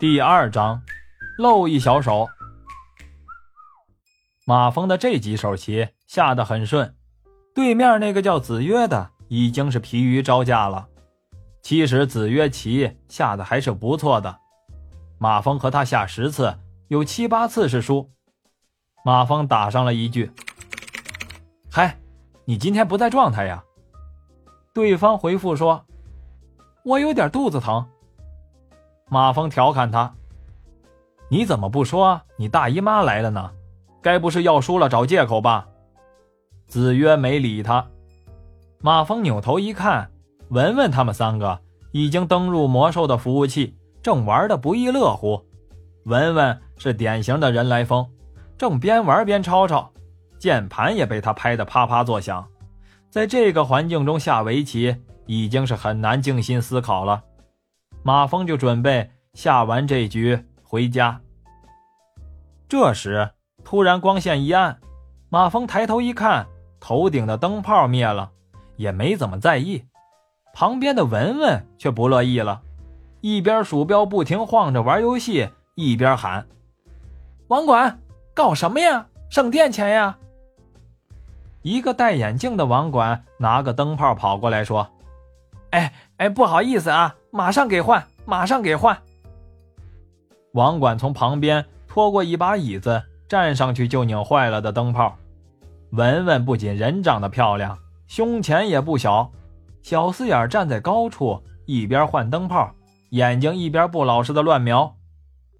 第二章，露一小手。马蜂的这几手棋下得很顺，对面那个叫子曰的已经是疲于招架了。其实子曰棋下的还是不错的，马蜂和他下十次，有七八次是输。马蜂打上了一句：“嗨，你今天不在状态呀？”对方回复说：“我有点肚子疼。”马蜂调侃他：“你怎么不说你大姨妈来了呢？该不是要输了找借口吧？”子曰没理他。马蜂扭头一看，文文他们三个已经登入魔兽的服务器，正玩的不亦乐乎。文文是典型的人来疯，正边玩边吵吵，键盘也被他拍得啪啪作响。在这个环境中下围棋，已经是很难静心思考了。马蜂就准备下完这局回家。这时，突然光线一暗，马蜂抬头一看，头顶的灯泡灭了，也没怎么在意。旁边的文文却不乐意了，一边鼠标不停晃着玩游戏，一边喊：“网管，搞什么呀？省电钱呀！”一个戴眼镜的网管拿个灯泡跑过来，说：“哎哎，不好意思啊。”马上给换，马上给换。网管从旁边拖过一把椅子，站上去就拧坏了的灯泡。文文不仅人长得漂亮，胸前也不小，小四眼站在高处，一边换灯泡，眼睛一边不老实的乱瞄。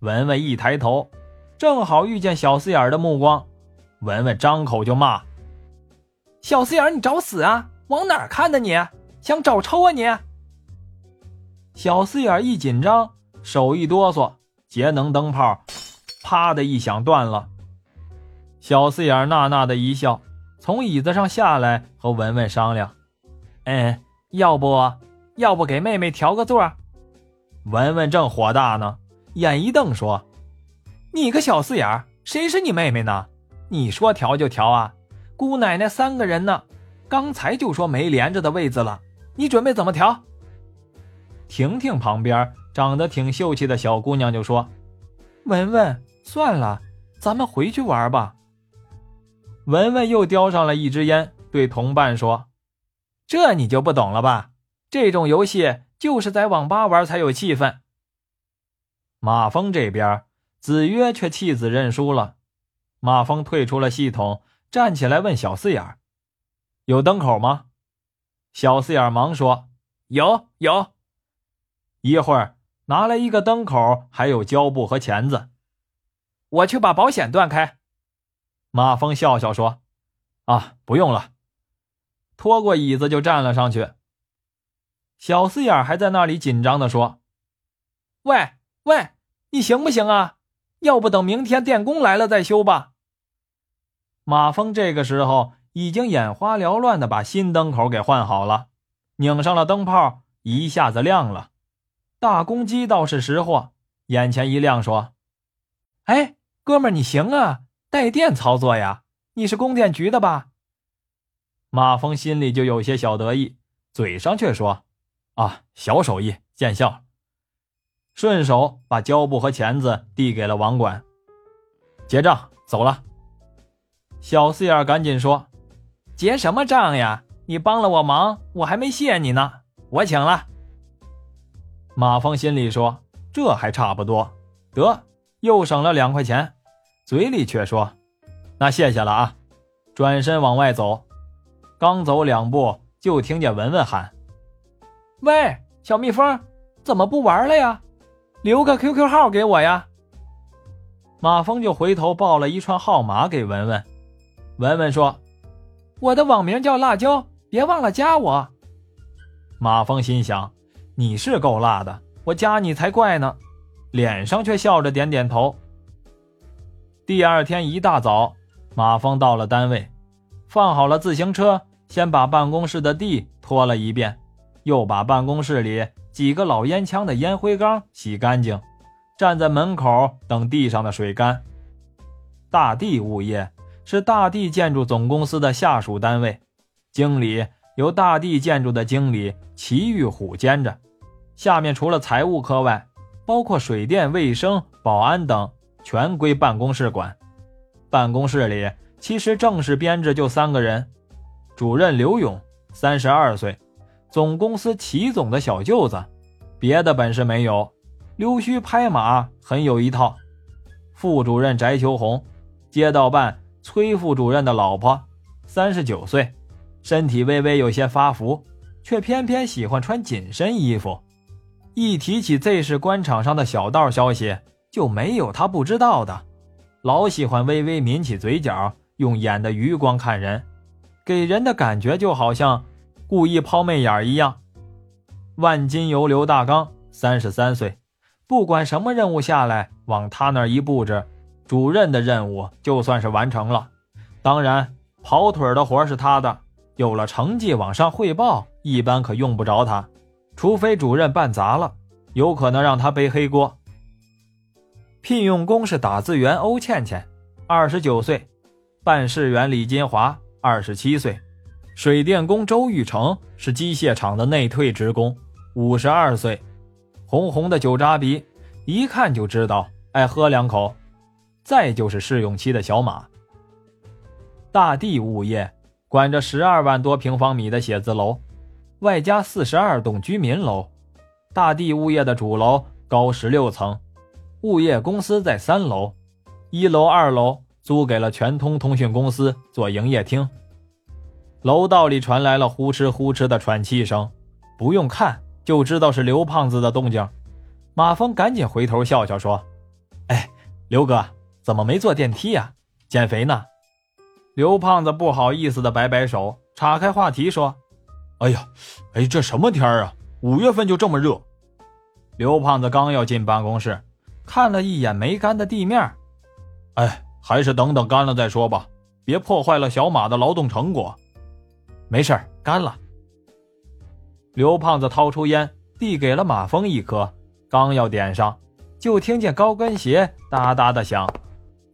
文文一抬头，正好遇见小四眼的目光，文文张口就骂：“小四眼，你找死啊！往哪看呢？你想找抽啊你！”小四眼一紧张，手一哆嗦，节能灯泡啪的一响断了。小四眼呐呐的一笑，从椅子上下来，和文文商量：“嗯，要不要不给妹妹调个座？”文文正火大呢，眼一瞪说：“你个小四眼，谁是你妹妹呢？你说调就调啊？姑奶奶三个人呢，刚才就说没连着的位子了，你准备怎么调？”婷婷旁边长得挺秀气的小姑娘就说：“文文，算了，咱们回去玩吧。”文文又叼上了一支烟，对同伴说：“这你就不懂了吧？这种游戏就是在网吧玩才有气氛。”马蜂这边，子曰却弃子认输了。马蜂退出了系统，站起来问小四眼：“有灯口吗？”小四眼忙说：“有，有。”一会儿拿来一个灯口，还有胶布和钳子。我去把保险断开。马蜂笑笑说：“啊，不用了。”拖过椅子就站了上去。小四眼还在那里紧张的说：“喂喂，你行不行啊？要不等明天电工来了再修吧。”马蜂这个时候已经眼花缭乱的把新灯口给换好了，拧上了灯泡，一下子亮了。大公鸡倒是识货，眼前一亮，说：“哎，哥们儿，你行啊，带电操作呀？你是供电局的吧？”马峰心里就有些小得意，嘴上却说：“啊，小手艺见效。”顺手把胶布和钳子递给了网管，结账走了。小四眼赶紧说：“结什么账呀？你帮了我忙，我还没谢你呢，我请了。”马蜂心里说：“这还差不多，得又省了两块钱。”嘴里却说：“那谢谢了啊！”转身往外走，刚走两步，就听见文文喊：“喂，小蜜蜂，怎么不玩了呀？留个 QQ 号给我呀！”马蜂就回头报了一串号码给文文。文文说：“我的网名叫辣椒，别忘了加我。”马蜂心想。你是够辣的，我加你才怪呢，脸上却笑着点点头。第二天一大早，马峰到了单位，放好了自行车，先把办公室的地拖了一遍，又把办公室里几个老烟枪的烟灰缸洗干净，站在门口等地上的水干。大地物业是大地建筑总公司的下属单位，经理由大地建筑的经理齐玉虎兼着。下面除了财务科外，包括水电、卫生、保安等，全归办公室管。办公室里其实正式编制就三个人：主任刘勇，三十二岁，总公司齐总的小舅子，别的本事没有，溜须拍马很有一套；副主任翟秋红，街道办崔副主任的老婆，三十九岁，身体微微有些发福，却偏偏喜欢穿紧身衣服。一提起 Z 市官场上的小道消息，就没有他不知道的。老喜欢微微抿起嘴角，用眼的余光看人，给人的感觉就好像故意抛媚眼一样。万金油刘大刚，三十三岁，不管什么任务下来，往他那儿一布置，主任的任务就算是完成了。当然，跑腿的活是他的，有了成绩往上汇报，一般可用不着他。除非主任办砸了，有可能让他背黑锅。聘用工是打字员欧倩倩，二十九岁；办事员李金华，二十七岁；水电工周玉成是机械厂的内退职工，五十二岁。红红的酒渣鼻，一看就知道爱喝两口。再就是试用期的小马。大地物业管着十二万多平方米的写字楼。外加四十二栋居民楼，大地物业的主楼高十六层，物业公司在三楼，一楼、二楼租给了全通通讯公司做营业厅。楼道里传来了呼哧呼哧的喘气声，不用看就知道是刘胖子的动静。马峰赶紧回头笑笑说：“哎，刘哥，怎么没坐电梯呀？减肥呢？”刘胖子不好意思的摆摆手，岔开话题说。哎呀，哎，这什么天啊？五月份就这么热。刘胖子刚要进办公室，看了一眼没干的地面，哎，还是等等干了再说吧，别破坏了小马的劳动成果。没事干了。刘胖子掏出烟，递给了马峰一颗，刚要点上，就听见高跟鞋哒哒的响，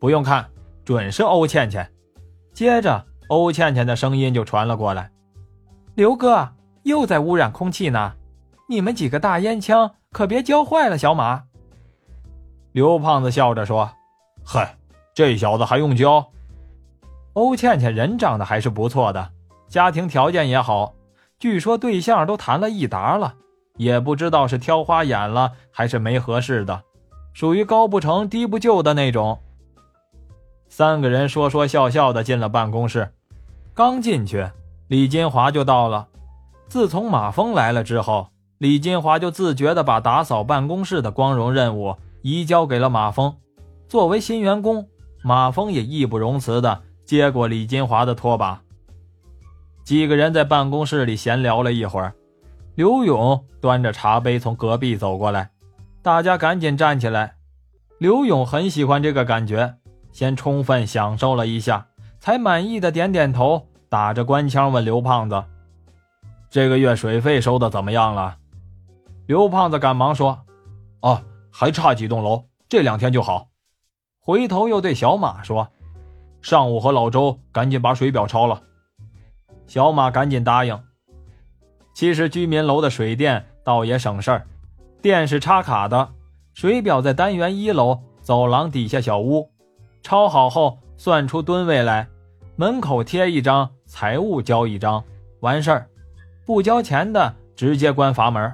不用看，准是欧倩倩。接着，欧倩倩的声音就传了过来。刘哥又在污染空气呢，你们几个大烟枪可别教坏了小马。刘胖子笑着说：“嗨，这小子还用教？”欧倩倩人长得还是不错的，家庭条件也好，据说对象都谈了一沓了，也不知道是挑花眼了还是没合适的，属于高不成低不就的那种。三个人说说笑笑的进了办公室，刚进去。李金华就到了。自从马峰来了之后，李金华就自觉地把打扫办公室的光荣任务移交给了马峰。作为新员工，马峰也义不容辞地接过李金华的拖把。几个人在办公室里闲聊了一会儿，刘勇端着茶杯从隔壁走过来，大家赶紧站起来。刘勇很喜欢这个感觉，先充分享受了一下，才满意的点点头。打着官腔问刘胖子：“这个月水费收的怎么样了？”刘胖子赶忙说：“哦，还差几栋楼，这两天就好。”回头又对小马说：“上午和老周赶紧把水表抄了。”小马赶紧答应。其实居民楼的水电倒也省事儿，电是插卡的，水表在单元一楼走廊底下小屋，抄好后算出吨位来，门口贴一张。财务交一张，完事儿，不交钱的直接关阀门。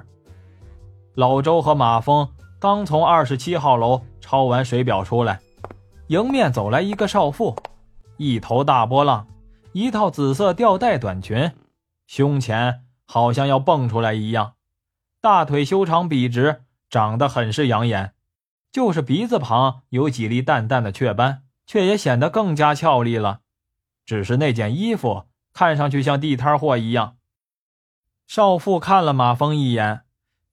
老周和马峰刚从二十七号楼抄完水表出来，迎面走来一个少妇，一头大波浪，一套紫色吊带短裙，胸前好像要蹦出来一样，大腿修长笔直，长得很是养眼，就是鼻子旁有几粒淡淡的雀斑，却也显得更加俏丽了。只是那件衣服。看上去像地摊货一样。少妇看了马峰一眼，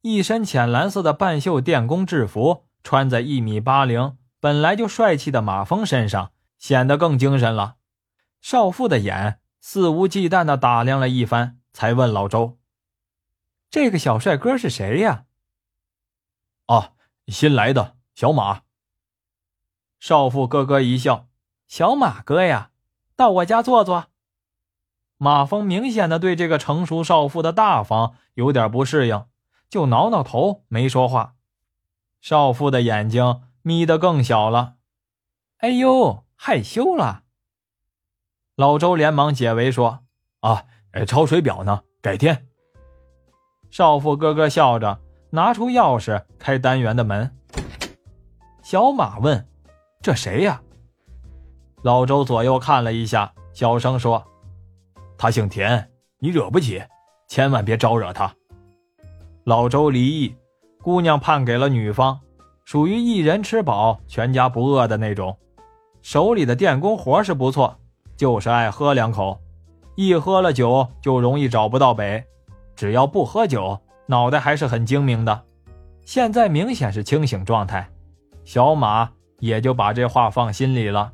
一身浅蓝色的半袖电工制服，穿在一米八零、本来就帅气的马峰身上，显得更精神了。少妇的眼肆无忌惮地打量了一番，才问老周：“这个小帅哥是谁呀？”“啊，新来的小马。”少妇咯咯一笑：“小马哥呀，到我家坐坐。”马峰明显的对这个成熟少妇的大方有点不适应，就挠挠头没说话。少妇的眼睛眯得更小了。哎呦，害羞了。老周连忙解围说：“啊，抄水表呢，改天。”少妇咯咯笑着，拿出钥匙开单元的门。小马问：“这谁呀？”老周左右看了一下，小声说：“他姓田，你惹不起，千万别招惹他。”老周离异，姑娘判给了女方，属于一人吃饱全家不饿的那种。手里的电工活是不错，就是爱喝两口，一喝了酒就容易找不到北。只要不喝酒，脑袋还是很精明的。现在明显是清醒状态，小马也就把这话放心里了。